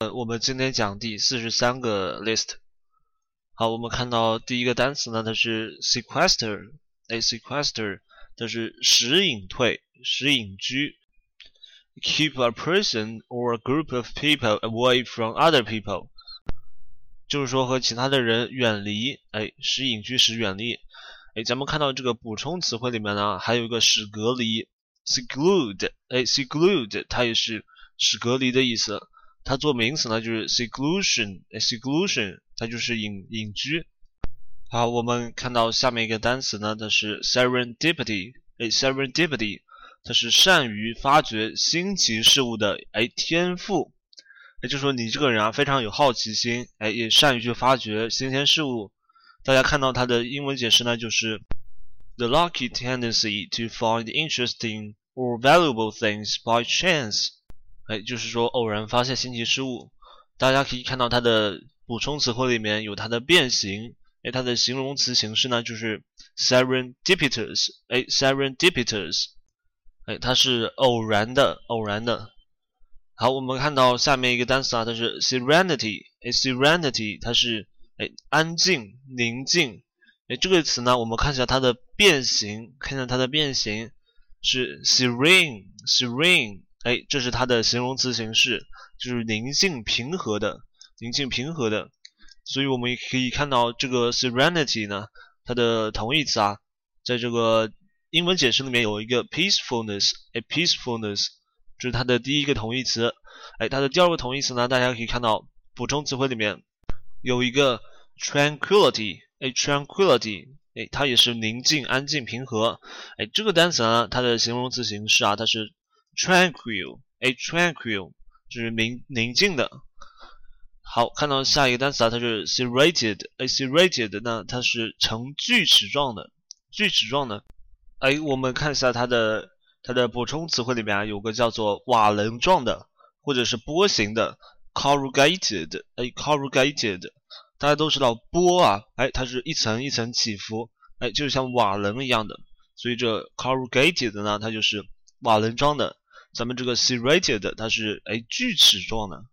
呃，我们今天讲第四十三个 list。好，我们看到第一个单词呢，它是 sequester，哎，sequester，它是使隐退、使隐居。Keep a person or a group of people away from other people，就是说和其他的人远离，哎，使隐居、使远离。哎，咱们看到这个补充词汇里面呢，还有一个使隔离，seclude，哎，seclude，它也是使隔离的意思。它做名词呢，就是 seclusion，seclusion，它就是隐隐居。好，我们看到下面一个单词呢，它是 serendipity，哎，serendipity，它是善于发掘新奇事物的哎天赋。也就是说，你这个人啊，非常有好奇心，哎，也善于去发掘新鲜事物。大家看到它的英文解释呢，就是 the lucky tendency to find interesting or valuable things by chance。哎，就是说偶然发现新奇事物，大家可以看到它的补充词汇里面有它的变形，哎，它的形容词形式呢就是 serendipitous，哎，serendipitous，哎，它是偶然的，偶然的。好，我们看到下面一个单词啊，它是 serenity，哎，serenity，它是哎安静、宁静，哎，这个词呢，我们看一下它的变形，看一下它的变形是 serene，serene。哎，这是它的形容词形式，就是宁静平和的，宁静平和的。所以我们也可以看到这个 serenity 呢，它的同义词啊，在这个英文解释里面有一个 peacefulness，哎，peacefulness，这是它的第一个同义词。哎，它的第二个同义词呢，大家可以看到补充词汇里面有一个 tranquility，哎，tranquility，哎，它也是宁静、安静、平和。哎，这个单词呢，它的形容词形式啊，它是。tranquil，哎，tranquil 就是宁宁静的。好，看到下一个单词啊，它是 serrated，哎，serrated，那它是呈锯齿状的，锯齿状的。哎，我们看一下它的它的补充词汇里面啊，有个叫做瓦楞状的，或者是波形的，corrugated，哎，corrugated，大家都知道波啊，哎，它是一层一层起伏，哎，就是像瓦楞一样的，所以这 corrugated 呢，它就是瓦楞状的。咱们这个 serrated 它是哎锯齿状的。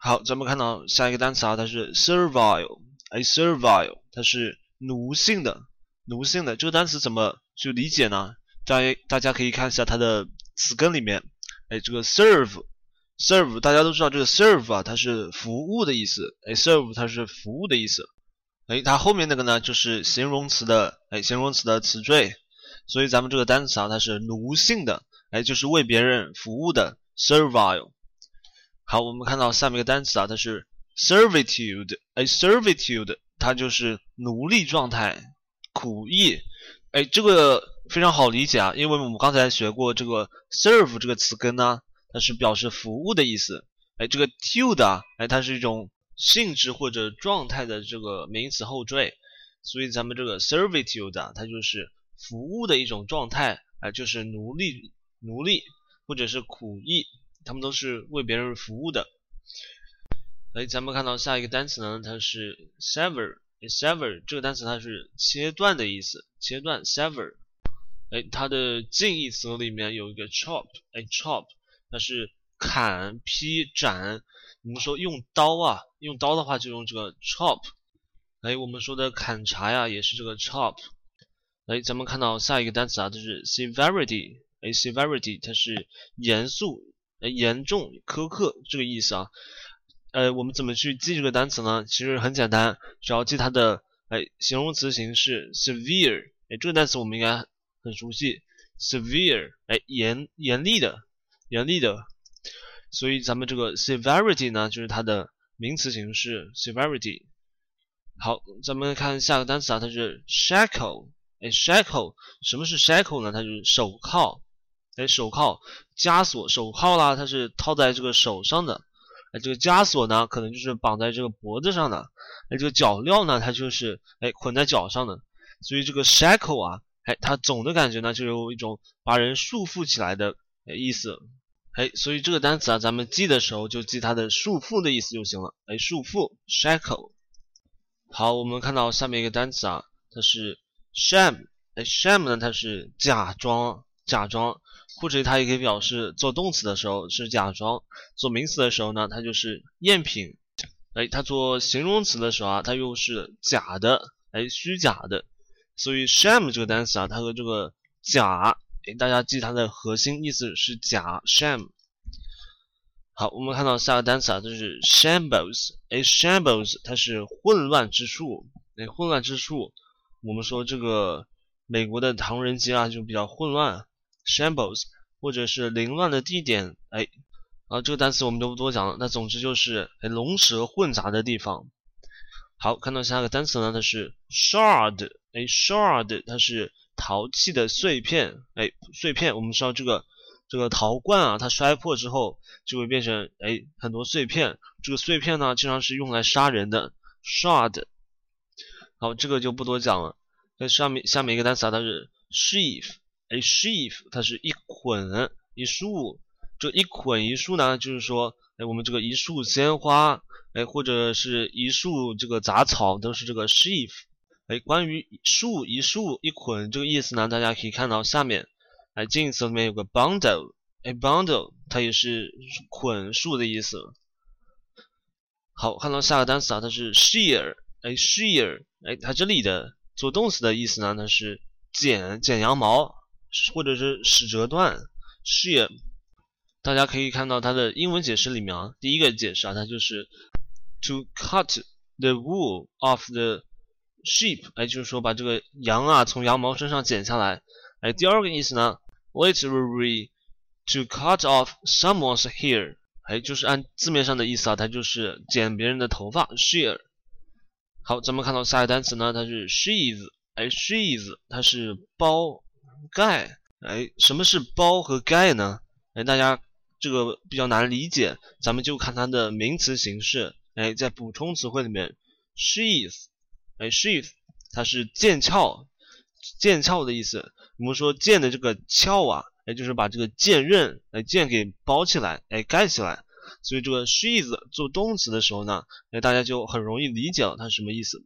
好，咱们看到下一个单词啊，它是 servile，哎 servile 它是奴性的，奴性的这个单词怎么去理解呢？大家大家可以看一下它的词根里面，哎这个 serve，serve 大家都知道这个 serve 啊它是服务的意思，哎 serve 它是服务的意思，哎它后面那个呢就是形容词的哎形容词的词缀，所以咱们这个单词啊它是奴性的。哎，就是为别人服务的 servile。好，我们看到下面一个单词啊，它是 servitude。哎，servitude 它就是奴隶状态、苦役。哎，这个非常好理解啊，因为我们刚才学过这个 serve 这个词根呢，它是表示服务的意思。哎，这个 tude 啊，哎，它是一种性质或者状态的这个名词后缀，所以咱们这个 servitude 啊，它就是服务的一种状态，哎，就是奴隶。奴隶或者是苦役，他们都是为别人服务的。哎，咱们看到下一个单词呢，它是 sever。sever 这个单词它是切断的意思，切断 sever。哎，它的近义词里面有一个 chop。哎，chop 它是砍、劈、斩。我们说用刀啊，用刀的话就用这个 chop。哎，我们说的砍柴呀，也是这个 chop。哎，咱们看到下一个单词啊，就是 severity。A severity 它是严肃、呃严重、苛刻这个意思啊。呃，我们怎么去记这个单词呢？其实很简单，只要记它的哎形容词形式 severe。哎，这个单词我们应该很熟悉，severe 哎严严厉的、严厉的。所以咱们这个 severity 呢，就是它的名词形式 severity。好，咱们看下个单词啊，它是 shackle。哎，shackle 什么是 shackle 呢？它就是手铐。哎，手铐、枷锁、手铐啦，它是套在这个手上的。哎，这个枷锁呢，可能就是绑在这个脖子上的。哎，这个脚镣呢，它就是哎捆在脚上的。所以这个 shackle 啊，哎，它总的感觉呢，就有一种把人束缚起来的意思。哎，所以这个单词啊，咱们记的时候就记它的束缚的意思就行了。哎，束缚 shackle。好，我们看到下面一个单词啊，它是 sham。哎，sham 呢，它是假装。假装，或者它也可以表示做动词的时候是假装，做名词的时候呢，它就是赝品。哎，它做形容词的时候啊，它又是假的，哎，虚假的。所以 sham 这个单词啊，它和这个假，哎，大家记它的核心意思是假 sham。好，我们看到下个单词啊，这是 shambles，哎，shambles 它是混乱之处，哎，混乱之处。我们说这个美国的唐人街啊，就比较混乱，shambles，或者是凌乱的地点，哎。啊，这个单词我们就不多讲了。那总之就是哎龙蛇混杂的地方。好，看到下一个单词呢，它是 shard，哎，shard 它是陶器的碎片，哎，碎片。我们知道这个这个陶罐啊，它摔破之后就会变成哎很多碎片。这个碎片呢，经常是用来杀人的 shard。好，这个就不多讲了。那上面下面一个单词啊，它是 sheaf，a，sheaf 它是一捆一束。这一捆一束呢，就是说，哎，我们这个一束鲜花，哎，或者是一束这个杂草，都是这个 sheaf。哎，关于束一束一捆这个意思呢，大家可以看到下面，哎，近义词里面有个 bundle，哎，bundle 它也是捆束的意思。好，看到下个单词啊，它是 shear，哎，shear，哎，它这里的做动词的意思呢，它是剪剪羊毛，或者是使折断，shear。大家可以看到它的英文解释里面啊，第一个解释啊，它就是 to cut the wool off the sheep，哎，就是说把这个羊啊从羊毛身上剪下来。哎，第二个意思呢，literally to cut off someone's hair，哎，就是按字面上的意思啊，它就是剪别人的头发，shear。好，咱们看到下一个单词呢，它是 sheath，哎，sheath 它是包盖，哎，什么是包和盖呢？哎，大家。这个比较难理解，咱们就看它的名词形式。哎，在补充词汇里面，sheath，哎，sheath，它是剑鞘，剑鞘的意思。我们说剑的这个鞘啊，哎，就是把这个剑刃，哎，剑给包起来，哎，盖起来。所以这个 sheath 做动词的时候呢，哎，大家就很容易理解了它是什么意思。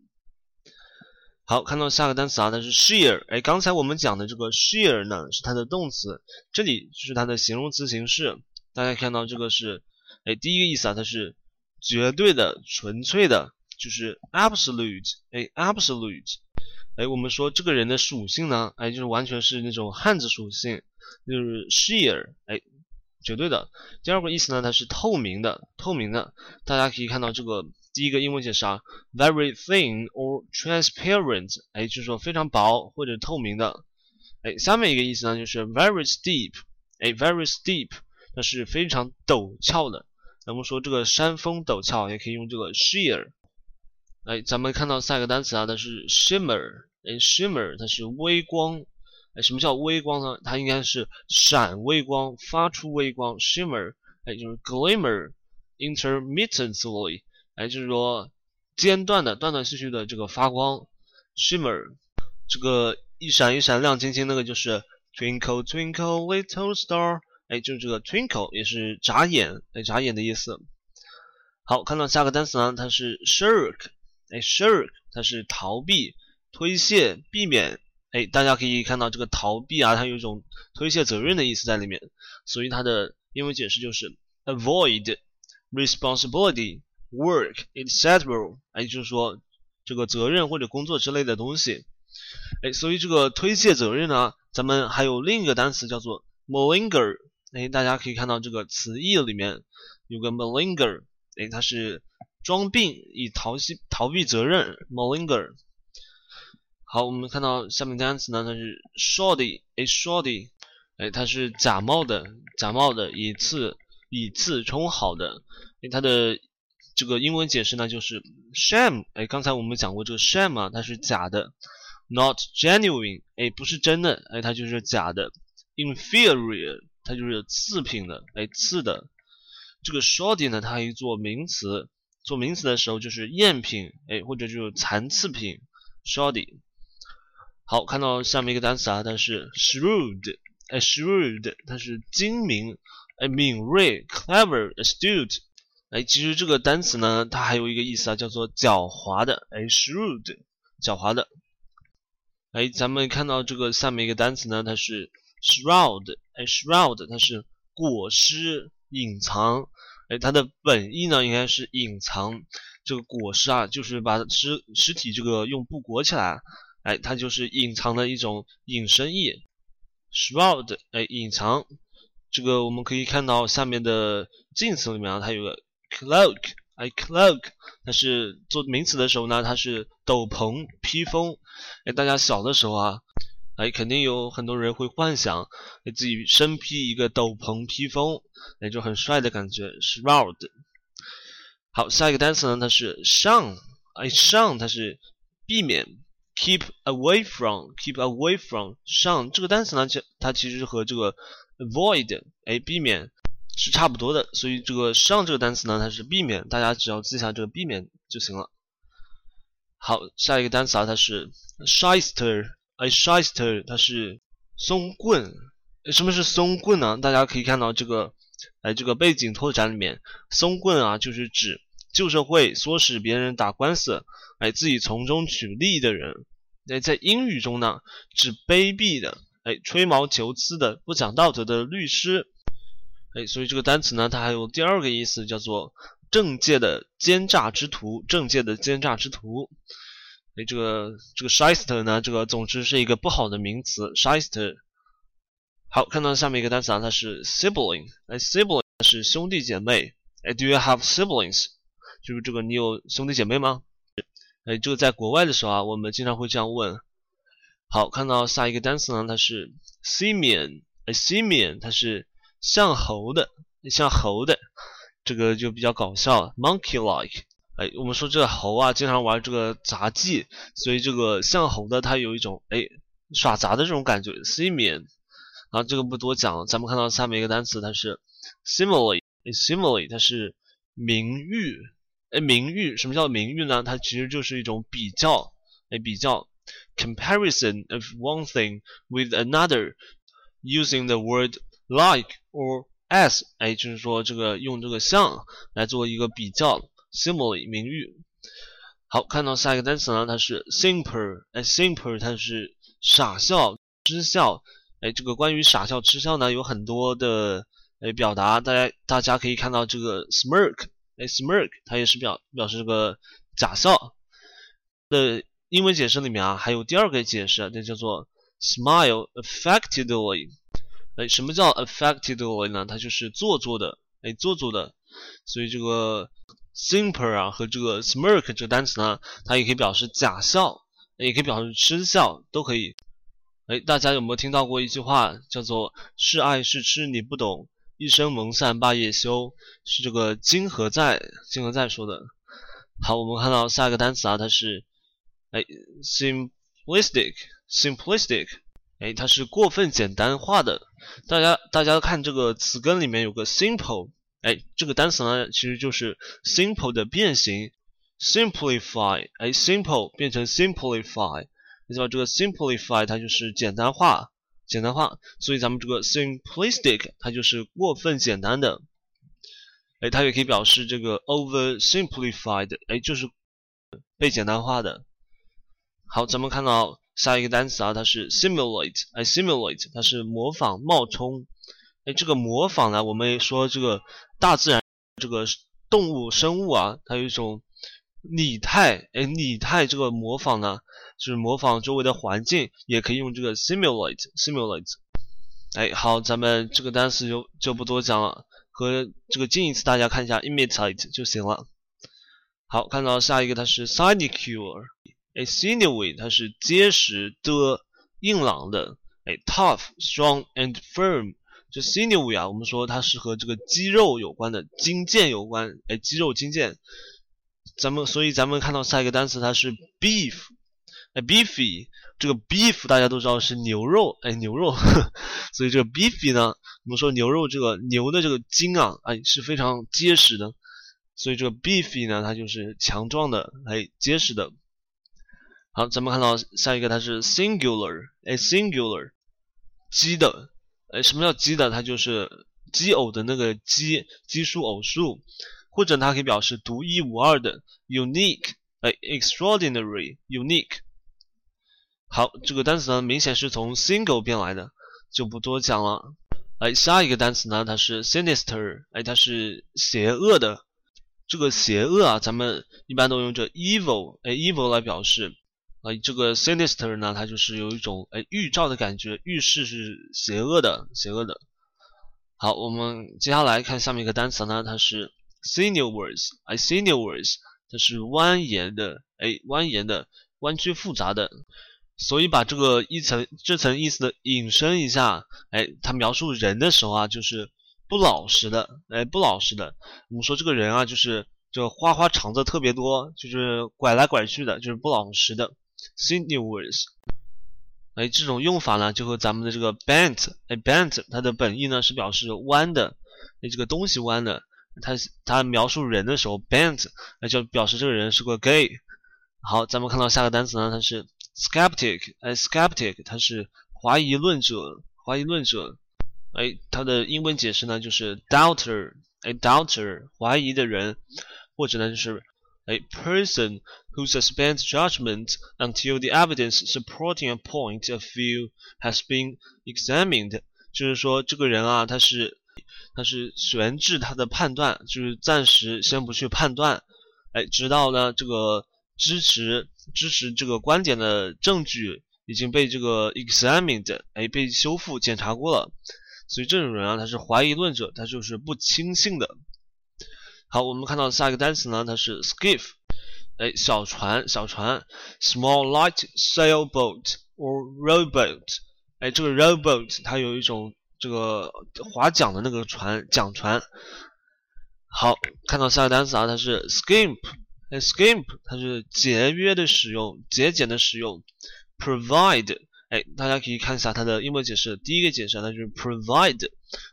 好，看到下个单词啊，它是 share 哎，刚才我们讲的这个 share 呢，是它的动词，这里就是它的形容词形式。大家看到这个是，哎，第一个意思啊，它是绝对的、纯粹的，就是 absolute，哎，absolute，哎，我们说这个人的属性呢，哎，就是完全是那种汉子属性，就是 sheer，哎，绝对的。第二个意思呢，它是透明的，透明的。大家可以看到这个第一个英文解释啊，very thin or transparent，哎，就是说非常薄或者透明的。哎，下面一个意思呢，就是 very steep，哎，very steep。那是非常陡峭的。咱们说这个山峰陡峭，也可以用这个 sheer。哎，咱们看到下一个单词啊，它是 shimmer。哎，shimmer 它是微光。哎，什么叫微光呢？它应该是闪微光，发出微光。shimmer 哎，就是 glimmer intermittently。哎，就是说间断的、断断续续的这个发光。shimmer 这个一闪一闪亮晶晶，那个就是 twinkle twinkle little star。哎，就是这个 twinkle 也是眨眼，哎，眨眼的意思。好，看到下个单词呢，它是 shirk，哎，shirk 它是逃避、推卸、避免。哎，大家可以看到这个逃避啊，它有一种推卸责任的意思在里面，所以它的英文解释就是 avoid responsibility, work, etc. 哎，就是说这个责任或者工作之类的东西。哎，所以这个推卸责任呢，咱们还有另一个单词叫做 malinger。哎，大家可以看到这个词义里面有个 malinger，哎，它是装病以逃避逃避责任 malinger。好，我们看到下面单词呢，它是 shoddy，哎，shoddy，哎，它是假冒的，假冒的，以次以次充好的。哎，它的这个英文解释呢就是 sham，哎，刚才我们讲过这个 sham 啊，它是假的，not genuine，哎，不是真的，哎，它就是假的，inferior。它就是次品的，哎，次的。这个 shoddy 呢，它可以做名词，做名词的时候就是赝品，哎，或者就是残次品，shoddy。好，看到下面一个单词啊，它是 shrewd，哎，shrewd，它是精明，哎，敏锐，clever，astute。哎，其实这个单词呢，它还有一个意思啊，叫做狡猾的，哎，shrewd，狡猾的。哎，咱们看到这个下面一个单词呢，它是 shroud，哎，shroud 它是裹尸、隐藏，哎，它的本意呢应该是隐藏。这个裹尸啊，就是把尸尸体这个用布裹起来，哎，它就是隐藏的一种隐身意。shroud，哎，隐藏。这个我们可以看到下面的近词里面啊，它有个 cloak，哎，cloak，它是做名词的时候呢，它是斗篷、披风。哎，大家小的时候啊，哎，肯定有很多人会幻想给自己身披一个斗篷、披风，哎，就很帅的感觉。shroud。好，下一个单词呢，它是 shun，哎，shun 它是避免，keep away from，keep away from，shun 这个单词呢，其它其实和这个 avoid，哎，避免是差不多的，所以这个上这个单词呢，它是避免，大家只要记下这个避免就行了。好，下一个单词啊，它是 shyster，哎，shyster 它是松棍，什么是松棍呢？大家可以看到这个，哎，这个背景拓展里面，松棍啊，就是指。旧社会唆使别人打官司，哎，自己从中取利的人，哎，在英语中呢，指卑鄙的，哎，吹毛求疵的，不讲道德的律师，哎，所以这个单词呢，它还有第二个意思，叫做政界的奸诈之徒，政界的奸诈之徒，哎，这个这个 shyster 呢，这个总之是一个不好的名词，shyster。好，看到下面一个单词啊，它是 sibling，哎，sibling 是兄弟姐妹，哎，Do you have siblings？就是这个，你有兄弟姐妹吗？哎，这个在国外的时候啊，我们经常会这样问。好，看到下一个单词呢，它是 simian，哎，simian 它是像猴的，像猴的，这个就比较搞笑，monkey-like。哎，我们说这个猴啊，经常玩这个杂技，所以这个像猴的它有一种哎耍杂的这种感觉，simian。然后这个不多讲了，咱们看到下面一个单词，它是 simile，哎，simile 它是名誉。哎，名誉，什么叫名誉呢？它其实就是一种比较，哎，比较，comparison of one thing with another using the word like or as，哎，就是说这个用这个像来做一个比较，simile 名誉。好，看到下一个单词呢，它是 simper，哎，simper 它是傻笑、嗤笑，哎，这个关于傻笑、痴笑呢有很多的哎表达，大家大家可以看到这个 smirk。哎，smirk 它也是表表示这个假笑的英文解释里面啊，还有第二个解释，那叫做 smile affectedly。哎，什么叫 affectedly 呢？它就是做作的，哎，做作的。所以这个 simper 啊和这个 smirk 这个单词呢，它也可以表示假笑，也可以表示痴笑，都可以。哎，大家有没有听到过一句话，叫做是爱是痴你不懂？一生蒙散罢夜休，是这个金何在金何在说的。好，我们看到下一个单词啊，它是哎，simplistic simplistic，哎，它是过分简单化的。大家大家看这个词根里面有个 simple，哎，这个单词呢其实就是 simple 的变形，simplify，哎，simple 变成 simplify，你知道这个 simplify 它就是简单化。简单化，所以咱们这个 simplistic 它就是过分简单的，哎，它也可以表示这个 over simplified，哎，就是被简单化的。好，咱们看到下一个单词啊，它是 simulate，哎，simulate 它是模仿、冒充，哎，这个模仿呢，我们说这个大自然这个动物生物啊，它有一种拟态，哎，拟态这个模仿呢。就是模仿周围的环境，也可以用这个 simulate，simulate。哎，好，咱们这个单词就就不多讲了，和这个近义词大家看一下 imitate 就行了。好，看到下一个它是 sinecure，哎，sinewy 它是结实的、硬朗的，哎，tough，strong and firm。这 sinewy 啊，我们说它是和这个肌肉有关的、筋腱有关，哎，肌肉、筋腱。咱们所以咱们看到下一个单词它是 beef。哎，beefy，这个 beef 大家都知道是牛肉，哎，牛肉，所以这个 beefy 呢，我们说牛肉这个牛的这个筋啊，哎，是非常结实的，所以这个 beefy 呢，它就是强壮的，哎，结实的。好，咱们看到下一个它是 singular，哎，singular，奇的，哎，什么叫奇的？它就是奇偶的那个奇，奇数偶数，或者它可以表示独一无二的，unique，哎，extraordinary，unique。好，这个单词呢，明显是从 single 变来的。就不多讲了。哎，下一个单词呢，它是 sinister，哎，它是邪恶的。这个邪恶啊，咱们一般都用这 evil，哎，evil 来表示。这个 sinister 呢，它就是有一种哎预兆的感觉，预示是邪恶的，邪恶的。好，我们接下来看下面一个单词呢，它是 sinuous，哎，sinuous，它是蜿蜒的，哎，蜿蜒的，弯曲复杂的。所以把这个一层这层意思的引申一下，哎，它描述人的时候啊，就是不老实的，哎，不老实的。我们说这个人啊，就是这花花肠子特别多，就是拐来拐去的，就是不老实的。sinuous，哎，这种用法呢，就和咱们的这个 bent，哎，bent，它的本意呢是表示弯的，哎，这个东西弯的，它它描述人的时候，bent，那就表示这个人是个 gay。好，咱们看到下个单词呢，它是 skeptic，哎，skeptic，它是怀疑论者，怀疑论者，哎，它的英文解释呢就是 doubter，哎，doubter，怀疑的人，或者呢就是。A person who suspends judgment until the evidence supporting a point of view has been examined，就是说这个人啊，他是他是悬置他的判断，就是暂时先不去判断，哎，直到呢这个支持支持这个观点的证据已经被这个 examined，哎，被修复检查过了，所以这种人啊，他是怀疑论者，他就是不轻信的。好，我们看到下一个单词呢，它是 skiff，哎，小船，小船，small light sailboat or rowboat，哎，这个 rowboat 它有一种这个划桨的那个船，桨船。好，看到下一个单词啊，它是 skimp，哎，skimp 它是节约的使用，节俭的使用，provide，哎，大家可以看一下它的英文解释，第一个解释它就是 provide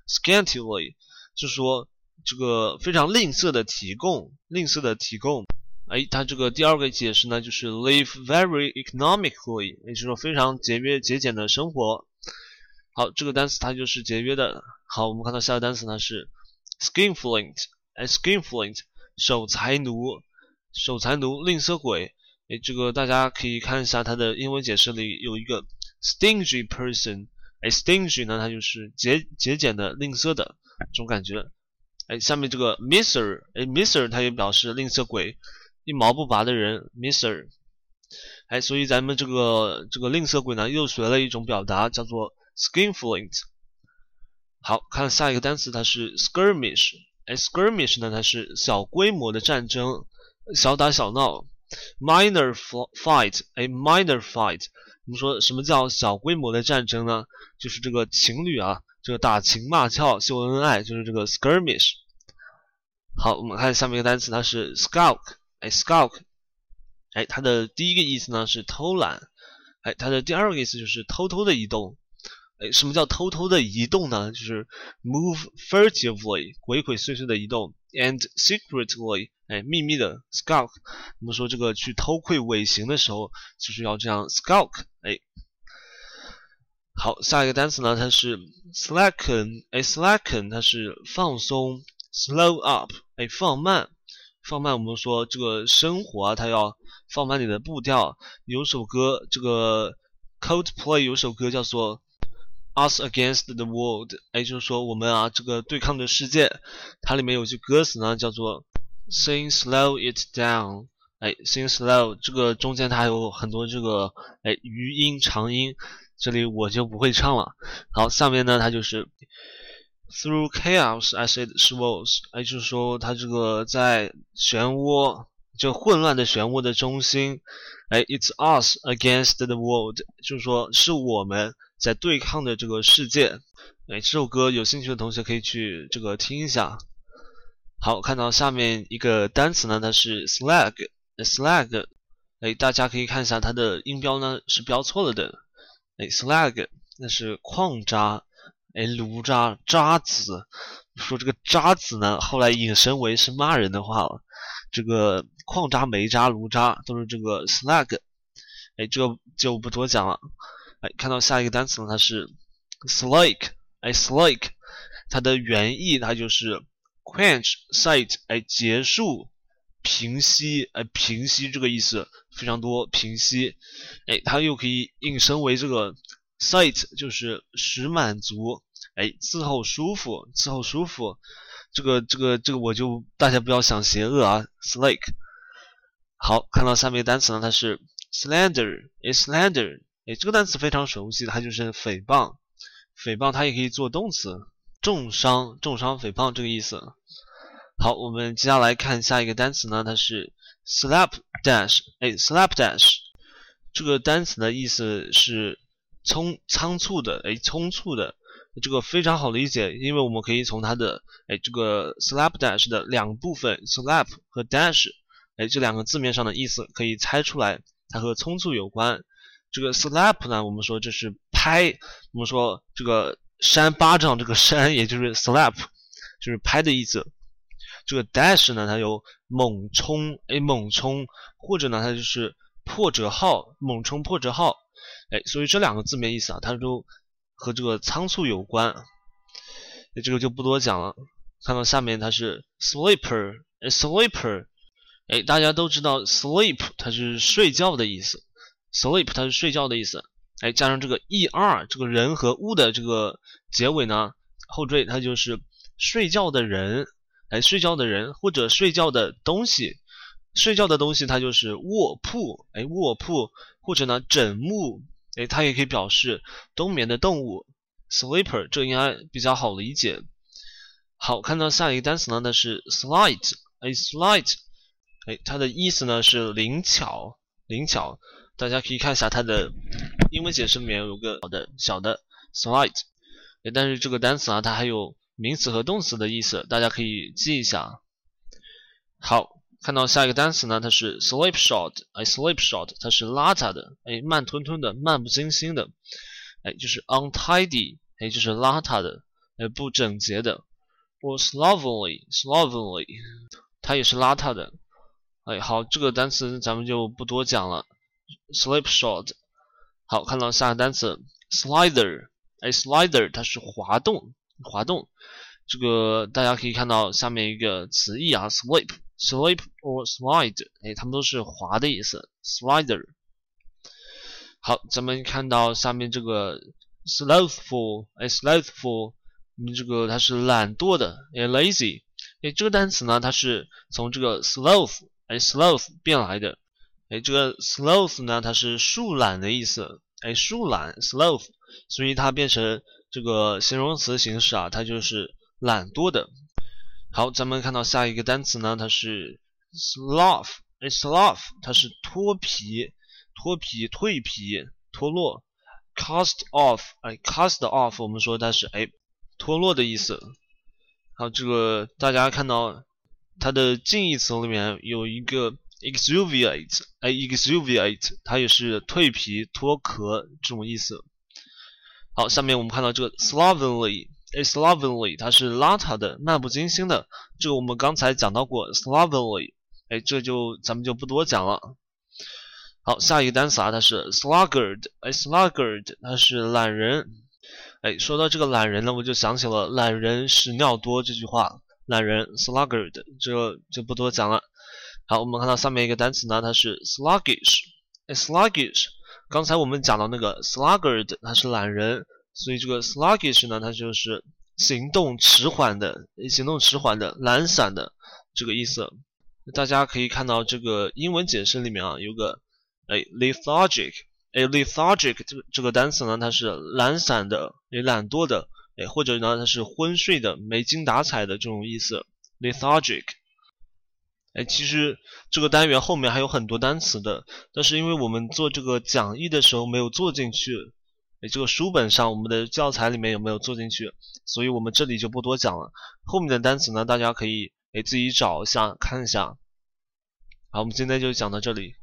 scantily，就是说。这个非常吝啬的提供，吝啬的提供。哎，它这个第二个解释呢，就是 live very economically，也就是说非常节约节俭的生活。好，这个单词它就是节约的。好，我们看到下个单词呢是 skinflint，哎，skinflint，守财奴，守财奴，吝啬鬼。哎，这个大家可以看一下它的英文解释里有一个 stingy person，哎，stingy 呢，它就是节节俭的、吝啬的这种感觉。哎，下面这个 miser，哎，miser，它也表示吝啬鬼，一毛不拔的人，miser。哎，所以咱们这个这个吝啬鬼呢，又学了一种表达，叫做 skinflint。好看下一个单词，它是 skirmish。哎，skirmish 呢，它是小规模的战争，小打小闹，minor fight。哎，minor fight。我们说什么叫小规模的战争呢？就是这个情侣啊。这个打情骂俏、秀恩爱，就是这个 skirmish。好，我们看下面一个单词，它是 skulk。哎，skulk，哎，它的第一个意思呢是偷懒。哎，它的第二个意思就是偷偷的移动。哎，什么叫偷偷的移动呢？就是 move furtively，鬼鬼祟祟的移动，and secretly，哎，秘密的 skulk。我们说这个去偷窥尾行的时候，就是要这样 skulk。哎。好，下一个单词呢？它是 slacken，哎，slacken 它是放松，slow up，哎，放慢，放慢。我们说这个生活啊，它要放慢你的步调。有首歌，这个 Coldplay 有首歌叫做 Us Against the World，哎，就是说我们啊，这个对抗的世界。它里面有句歌词呢，叫做 Sing slow it down，哎，sing slow，这个中间它还有很多这个哎余音长音。这里我就不会唱了。好，下面呢，它就是 through chaos as it swirls，哎，就是说它这个在漩涡，就混乱的漩涡的中心，哎，it's us against the world，就是说是我们在对抗的这个世界。哎，这首歌有兴趣的同学可以去这个听一下。好，看到下面一个单词呢，它是 slag，slag，哎，大家可以看一下它的音标呢是标错了的。哎，slag 那是矿渣，哎，炉渣渣子。说这个渣子呢，后来引申为是骂人的话了。这个矿渣、煤渣、炉渣都是这个 slag。哎，这个就不多讲了。哎，看到下一个单词呢，它是 slake。哎，slake 它的原意它就是 quench、sight。哎，结束。平息，哎，平息这个意思非常多。平息，哎，它又可以引申为这个，sight 就是使满足，哎，伺候舒服，伺候舒服。这个这个这个我就大家不要想邪恶啊，slake。好，看到下面一个单词呢，它是 slander，slander，哎，这个单词非常熟悉，它就是诽谤，诽谤它也可以做动词，重伤，重伤，诽谤这个意思。好，我们接下来看下一个单词呢，它是 slapdash，哎，slapdash，这个单词的意思是匆仓促的，哎，匆促的。这个非常好理解，因为我们可以从它的哎这个 slapdash 的两部分 slap 和 dash 哎这两个字面上的意思可以猜出来，它和匆促有关。这个 slap 呢，我们说这是拍，我们说这个扇巴掌，这个扇也就是 slap，就是拍的意思。这个 dash 呢，它有猛冲哎猛冲，或者呢它就是破折号，猛冲破折号哎，所以这两个字面意思啊，它都。和这个仓促有关，那这个就不多讲了。看到下面它是 sleeper，哎，sleeper，哎，大家都知道 sleep 它是睡觉的意思，sleep 它是睡觉的意思，哎，加上这个 er 这个人和物的这个结尾呢，后缀它就是睡觉的人，哎，睡觉的人或者睡觉的东西，睡觉的东西它就是卧铺，哎，卧铺或者呢枕木。哎，它也可以表示冬眠的动物，sleeper，这应该比较好理解。好，看到下一个单词呢，那是 slight，哎，slight，哎，它的意思呢是灵巧，灵巧。大家可以看一下它的英文解释里面有个好的小的 slight，哎，但是这个单词啊，它还有名词和动词的意思，大家可以记一下。好。看到下一个单词呢，它是 slipshod，哎，slipshod，它是邋遢的，哎，慢吞吞的，漫不经心的，哎，就是 untidy，哎，就是邋遢的，哎，不整洁的，或 slovenly，slovenly，它也是邋遢的，哎，好，这个单词咱们就不多讲了，slipshod，好，看到下个单词 slider，哎，slider，它是滑动，滑动，这个大家可以看到下面一个词义啊，slip。Slip or slide，哎，它们都是滑的意思。Slider。好，咱们看到下面这个 slothful，哎，slothful，你这个它是懒惰的，哎，lazy，哎，这个单词呢，它是从这个 sloth，哎，sloth 变来的，哎，这个 sloth 呢，它是树懒的意思，哎，树懒，sloth，所以它变成这个形容词形式啊，它就是懒惰的。好，咱们看到下一个单词呢，它是 slough，哎，slough，它是脱皮、脱皮、蜕皮、脱落，cast off，哎，cast off，我们说它是哎脱落的意思。好，这个大家看到它的近义词里面有一个 exuviate，哎，exuviate，它也是蜕皮、脱壳这种意思。好，下面我们看到这个 slovenly。slovenly，它是邋遢的、漫不经心的。这个我们刚才讲到过，slovenly，哎，这就咱们就不多讲了。好，下一个单词啊，它是 sluggard，哎，sluggard，它是懒人。哎，说到这个懒人呢，我就想起了“懒人屎尿多”这句话。懒人 sluggard，这就不多讲了。好，我们看到下面一个单词呢，它是 sluggish，哎，sluggish。刚才我们讲到那个 sluggard，它是懒人。所以这个 sluggish 呢，它就是行动迟缓的、行动迟缓的、懒散的这个意思。大家可以看到这个英文解释里面啊，有个哎 lethargic，哎 lethargic 这个这个单词呢，它是懒散的、也懒惰的，哎或者呢它是昏睡的、没精打采的这种意思。lethargic，哎其实这个单元后面还有很多单词的，但是因为我们做这个讲义的时候没有做进去。这个书本上，我们的教材里面有没有做进去？所以我们这里就不多讲了。后面的单词呢，大家可以诶自己找一下看一下。好，我们今天就讲到这里。